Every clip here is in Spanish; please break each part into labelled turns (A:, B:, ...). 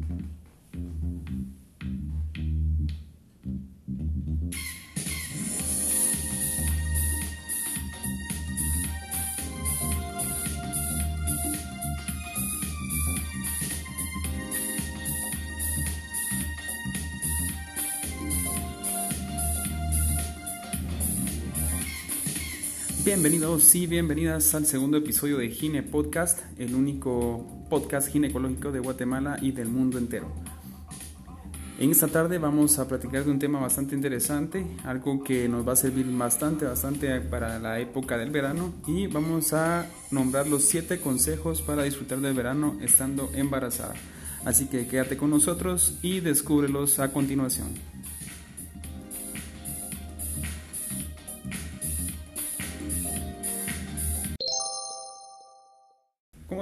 A: Mm-hmm. Bienvenidos y bienvenidas al segundo episodio de Gine Podcast, el único podcast ginecológico de Guatemala y del mundo entero. En esta tarde vamos a platicar de un tema bastante interesante, algo que nos va a servir bastante, bastante para la época del verano y vamos a nombrar los 7 consejos para disfrutar del verano estando embarazada. Así que quédate con nosotros y descúbrelos a continuación.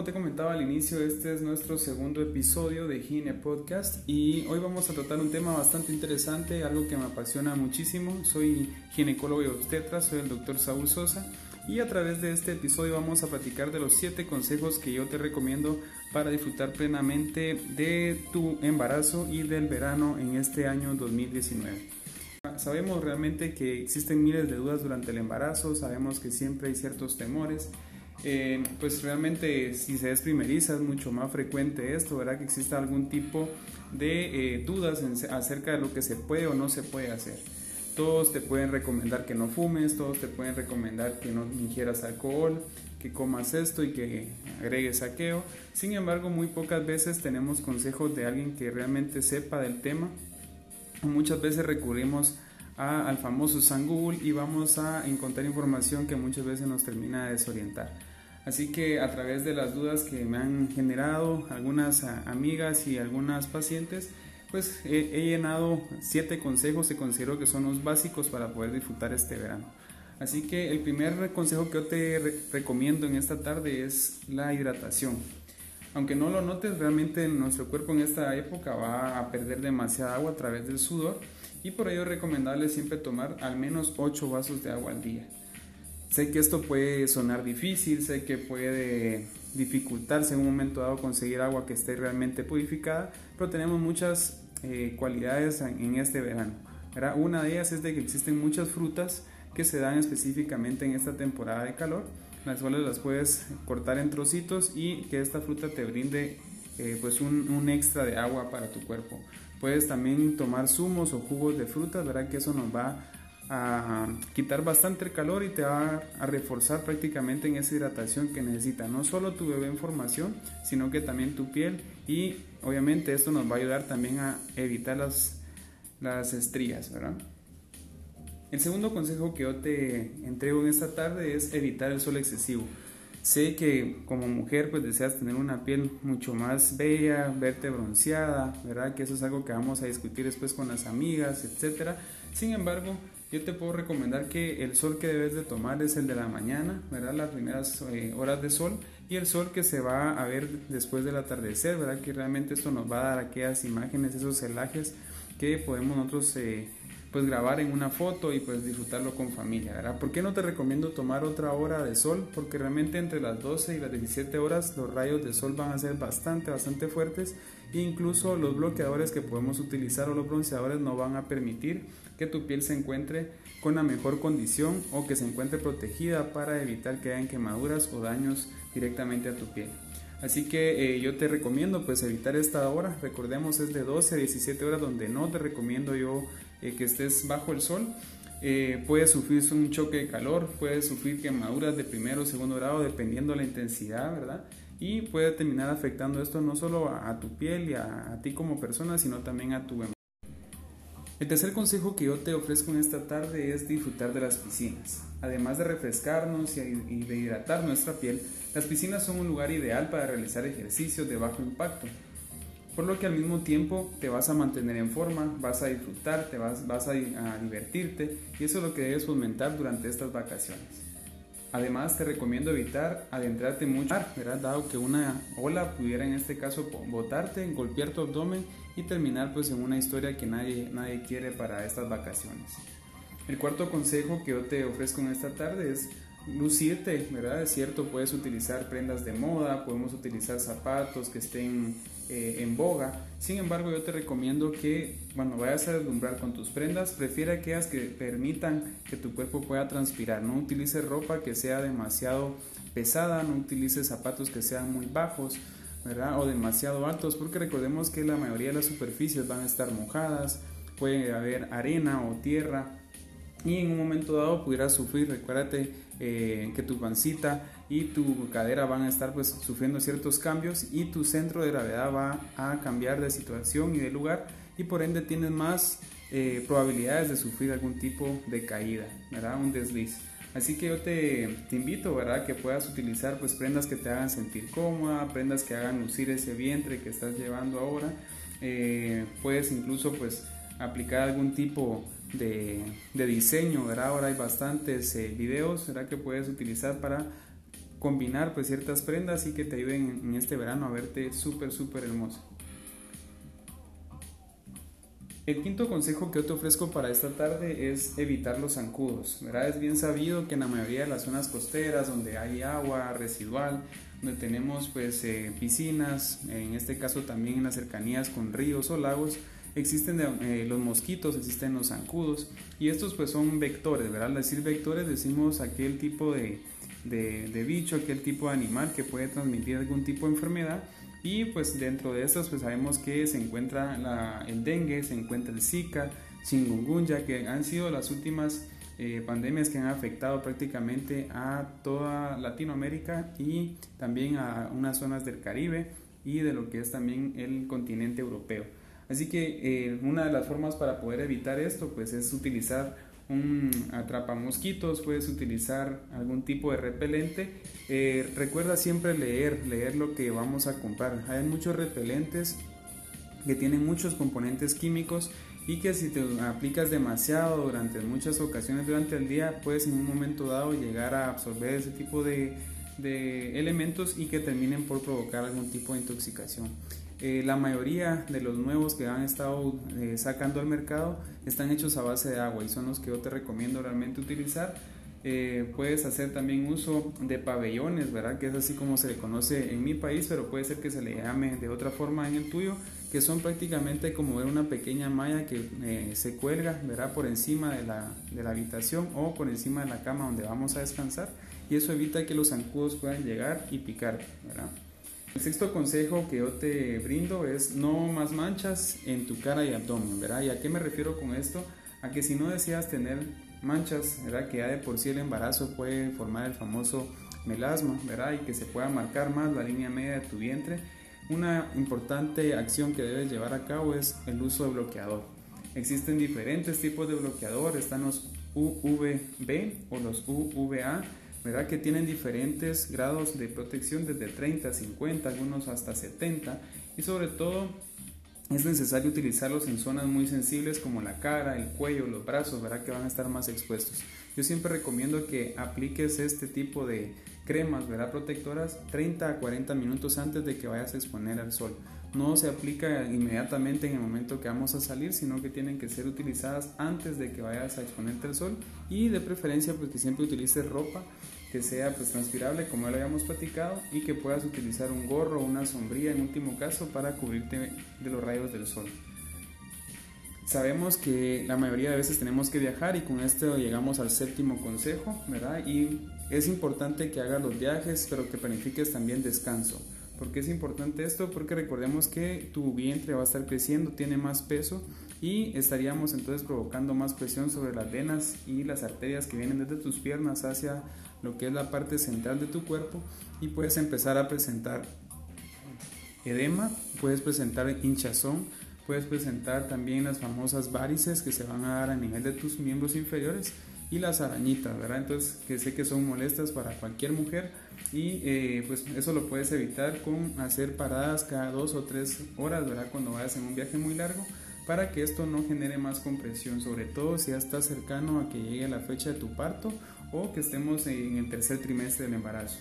A: Te comentaba al inicio, este es nuestro segundo episodio de Gine Podcast y hoy vamos a tratar un tema bastante interesante, algo que me apasiona muchísimo. Soy ginecólogo y obstetra, soy el doctor Saúl Sosa y a través de este episodio vamos a platicar de los 7 consejos que yo te recomiendo para disfrutar plenamente de tu embarazo y del verano en este año 2019. Sabemos realmente que existen miles de dudas durante el embarazo, sabemos que siempre hay ciertos temores eh, pues realmente si se es primeriza es mucho más frecuente esto, ¿verdad? Que exista algún tipo de eh, dudas acerca de lo que se puede o no se puede hacer. Todos te pueden recomendar que no fumes, todos te pueden recomendar que no ingieras alcohol, que comas esto y que agregues saqueo. Sin embargo, muy pocas veces tenemos consejos de alguien que realmente sepa del tema. Muchas veces recurrimos al famoso San Google y vamos a encontrar información que muchas veces nos termina de desorientar. Así que a través de las dudas que me han generado algunas amigas y algunas pacientes, pues he, llenado siete consejos que considero que son los básicos para poder disfrutar este verano. Así que el primer consejo que yo te recomiendo en esta tarde es la hidratación. Aunque no lo notes, realmente nuestro cuerpo en esta época va a perder demasiada agua a través del sudor y por ello es recomendable siempre tomar al menos 8 vasos de agua al día. Sé que esto puede sonar difícil, sé que puede dificultarse en un momento dado conseguir agua que esté realmente purificada, pero tenemos muchas eh, cualidades en, este verano. Una de ellas es de que existen muchas frutas que se dan específicamente en esta temporada de calor, las cuales las puedes cortar en trocitos y que esta fruta te brinde eh, pues un, un, extra de agua para tu cuerpo. Puedes también tomar zumos o jugos de frutas, ¿verdad? Que eso nos va a quitar bastante el calor y te va a reforzar prácticamente en esa hidratación que necesita no solo tu bebé en formación, sino que también tu piel y obviamente esto nos va a ayudar también a evitar las, las estrías, ¿verdad? El segundo consejo que yo te entrego en esta tarde es evitar el sol excesivo. Sé que como mujer pues deseas tener una piel mucho más bella, verte bronceada, ¿verdad? Que eso es algo que vamos a discutir después con las amigas, etcétera. Sin embargo, yo te puedo recomendar que el sol que debes de tomar es el de la mañana, ¿verdad? Las primeras eh, horas de sol y el sol que se va a ver después del atardecer, ¿verdad? Que realmente esto nos va a dar aquellas imágenes, esos celajes que podemos nosotros eh, pues grabar en una foto y pues disfrutarlo con familia, ¿verdad? ¿Por qué no te recomiendo tomar otra hora de sol? Porque realmente entre las 12 y las 17 horas los rayos de sol van a ser bastante, bastante fuertes e incluso los bloqueadores que podemos utilizar o los bronceadores no van a permitir que tu piel se encuentre con la mejor condición o que se encuentre protegida para evitar que hayan quemaduras o daños directamente a tu piel. Así que eh, yo te recomiendo pues evitar esta hora, recordemos es de 12 a 17 horas donde no te recomiendo yo eh, que estés bajo el sol. Eh, puedes sufrir un choque de calor, puedes sufrir quemaduras de primero o segundo grado dependiendo de la intensidad, ¿verdad? Y puede terminar afectando esto no solo a, tu piel y a, ti como persona, sino también a tu el tercer consejo que yo te ofrezco en esta tarde es disfrutar de las piscinas. Además de refrescarnos y de hidratar nuestra piel, las piscinas son un lugar ideal para realizar ejercicios de bajo impacto, por lo que al mismo tiempo te vas a mantener en forma, vas a disfrutar, te vas, vas a, divertirte y eso es lo que debes fomentar durante estas vacaciones. Además, te recomiendo evitar adentrarte mucho, ¿verdad? dado que una ola pudiera en este caso botarte, golpear tu abdomen y terminar pues en una historia que nadie, nadie quiere para estas vacaciones. El cuarto consejo que yo te ofrezco en esta tarde es lucirte, ¿verdad? Es cierto, puedes utilizar prendas de moda, podemos utilizar zapatos que estén eh, en boga. Sin embargo, yo te recomiendo que cuando vayas a deslumbrar con tus prendas, prefiera aquellas que permitan que tu cuerpo pueda transpirar. No utilices ropa que sea demasiado pesada, no utilices zapatos que sean muy bajos. ¿verdad? o demasiado altos porque recordemos que la mayoría de las superficies van a estar mojadas, puede haber arena o tierra y en un momento dado pudieras sufrir, recuérdate eh, que tu pancita y tu cadera van a estar pues sufriendo ciertos cambios y tu centro de gravedad va a cambiar de situación y de lugar y por ende tienes más eh, probabilidades de sufrir algún tipo de caída, ¿verdad? Un desliz. Así que yo te, te, invito, ¿verdad? Que puedas utilizar pues prendas que te hagan sentir cómoda, prendas que hagan lucir ese vientre que estás llevando ahora. Eh, puedes incluso pues aplicar algún tipo de, diseño, ¿verdad? Ahora hay bastantes eh, videos, ¿verdad? Que puedes utilizar para combinar pues ciertas prendas y que te ayuden en, este verano a verte súper, súper hermoso. El quinto consejo que yo te ofrezco para esta tarde es evitar los zancudos. ¿verdad? Es bien sabido que en la mayoría de las zonas costeras donde hay agua residual, donde tenemos pues eh, piscinas, en este caso también en las cercanías con ríos o lagos, existen eh, los mosquitos, existen los zancudos y estos pues son vectores, ¿verdad? Al decir vectores decimos aquel tipo de, de, bicho, aquel tipo de animal que puede transmitir algún tipo de enfermedad y pues dentro de estos pues sabemos que se encuentra la, el dengue, se encuentra el zika, chikungunya, que han sido las últimas eh, pandemias que han afectado prácticamente a toda Latinoamérica y también a unas zonas del Caribe y de lo que es también el continente europeo. Así que eh, una de las formas para poder evitar esto pues es utilizar un atrapamosquitos, puedes utilizar algún tipo de repelente. Eh, recuerda siempre leer, leer lo que vamos a comprar. Hay muchos repelentes que tienen muchos componentes químicos y que si te aplicas demasiado durante muchas ocasiones durante el día, puedes en un momento dado llegar a absorber ese tipo de, de elementos y que terminen por provocar algún tipo de intoxicación. Eh, la mayoría de los nuevos que han estado eh, sacando al mercado están hechos a base de agua y son los que yo te recomiendo realmente utilizar. Eh, puedes hacer también uso de pabellones, ¿verdad? Que es así como se le conoce en mi país, pero puede ser que se le llame de otra forma en el tuyo, que son prácticamente como una pequeña malla que se cuelga, ¿verdad? Por encima de la, de la habitación o por encima de la cama donde vamos a descansar y eso evita que los zancudos puedan llegar y picar. El sexto consejo que yo te brindo es no más manchas en tu cara y abdomen, ¿verdad? ¿Y a qué me refiero con esto? A que si no deseas tener manchas, ¿verdad? Que ya de por sí el embarazo puede formar el famoso melasma, ¿verdad? Y que se pueda marcar más la línea media de tu vientre. Una importante acción que debes llevar a cabo es el uso de bloqueador. Existen diferentes tipos de bloqueador, están los UVB o los UVA ¿verdad? Que tienen diferentes grados de protección desde 30, 50, algunos hasta 70 y sobre todo es necesario utilizarlos en zonas muy sensibles como la cara, el cuello, los brazos, ¿verdad? Que van a estar más expuestos. Yo siempre recomiendo que apliques este tipo de cremas, ¿verdad? Protectoras 30 a 40 minutos antes de que vayas a exponer al sol. No se aplica inmediatamente en el momento que vamos a salir, sino que tienen que ser utilizadas antes de que vayas a exponerte al sol y de preferencia pues que siempre utilices ropa que sea pues transpirable como lo habíamos platicado y que puedas utilizar un gorro o una sombría en último caso para cubrirte de los rayos del sol. Sabemos que la mayoría de veces tenemos que viajar y con esto llegamos al séptimo consejo, ¿verdad? Y es importante que hagas los viajes, pero que planifiques también descanso. ¿Por qué es importante esto? Porque recordemos que tu vientre va a estar creciendo, tiene más peso y estaríamos entonces provocando más presión sobre las venas y las arterias que vienen desde tus piernas hacia lo que es la parte central de tu cuerpo y puedes empezar a presentar edema, puedes presentar hinchazón, puedes presentar también las famosas varices que se van a dar a nivel de tus miembros inferiores y las arañitas, ¿verdad? Entonces, que sé que son molestas para cualquier mujer y eh, pues eso lo puedes evitar con hacer paradas cada dos o tres horas, ¿verdad? Cuando vayas en un viaje muy largo para que esto no genere más compresión, sobre todo si ya estás cercano a que llegue la fecha de tu parto o que estemos en el tercer trimestre del embarazo.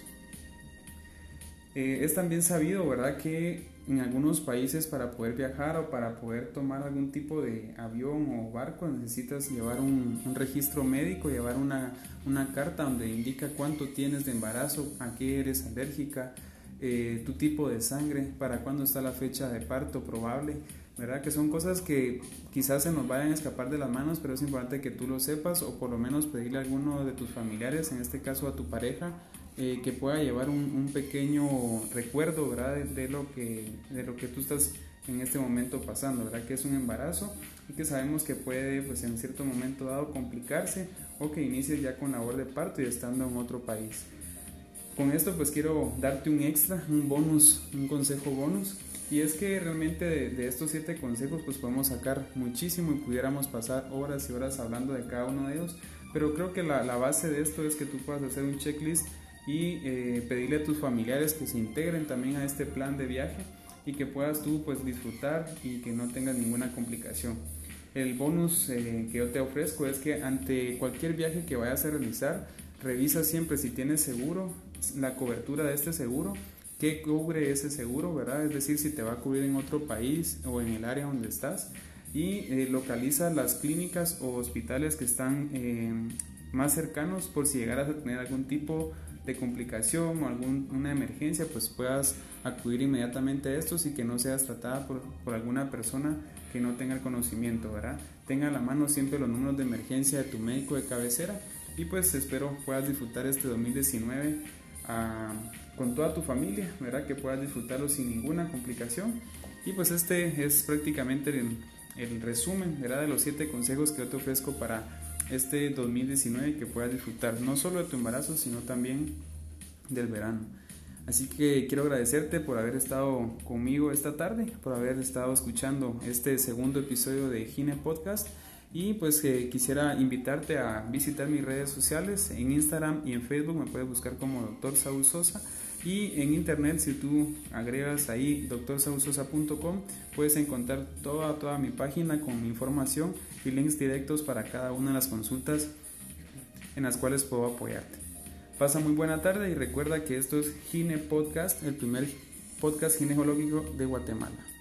A: Eh, es también sabido, ¿verdad?, que en algunos países para poder viajar o para poder tomar algún tipo de avión o barco necesitas llevar un, registro médico, llevar una, una, carta donde indica cuánto tienes de embarazo, a qué eres alérgica, eh, tu tipo de sangre, para cuándo está la fecha de parto probable, ¿verdad? Que son cosas que quizás se nos vayan a escapar de las manos, pero es importante que tú lo sepas o por lo menos pedirle a alguno de tus familiares, en este caso a tu pareja, eh, que pueda llevar un, pequeño recuerdo, ¿verdad? De, lo que, de lo que tú estás en este momento pasando, ¿verdad? Que es un embarazo y que sabemos que puede, pues en cierto momento dado, complicarse o que inicies ya con labor de parto y estando en otro país. Con esto pues quiero darte un extra, un bonus, un consejo bonus y es que realmente de, estos siete consejos pues podemos sacar muchísimo y pudiéramos pasar horas y horas hablando de cada uno de ellos. Pero creo que la, base de esto es que tú puedas hacer un checklist y eh, pedirle a tus familiares que se integren también a este plan de viaje y que puedas tú pues disfrutar y que no tengas ninguna complicación. El bonus eh, que yo te ofrezco es que ante cualquier viaje que vayas a realizar, revisa siempre si tienes seguro, la cobertura de este seguro qué cubre ese seguro, ¿verdad? Es decir, si te va a cubrir en otro país o en el área donde estás y eh, localiza las clínicas o hospitales que están eh, más cercanos por si llegaras a tener algún tipo de complicación o alguna emergencia, pues puedas acudir inmediatamente a estos y que no seas tratada por, por alguna persona que no tenga el conocimiento, ¿verdad? Tenga a la mano siempre los números de emergencia de tu médico de cabecera y pues espero puedas disfrutar este 2019 con toda tu familia, ¿verdad? Que puedas disfrutarlo sin ninguna complicación. Y pues este es prácticamente el, el resumen, ¿verdad? De los siete consejos que yo te ofrezco para este 2019 que puedas disfrutar no solo de tu embarazo, sino también del verano. Así que quiero agradecerte por haber estado conmigo esta tarde, por haber estado escuchando este segundo episodio de Gine Podcast. Y pues eh, quisiera invitarte a visitar mis redes sociales en Instagram y en Facebook, me puedes buscar como Dr. Saúl Sosa. Y en internet, si tú agregas ahí doctorsaulsosa.com, puedes encontrar toda, toda mi página con información y links directos para cada una de las consultas en las cuales puedo apoyarte. Pasa muy buena tarde y recuerda que esto es Gine Podcast, el primer podcast ginecológico de Guatemala.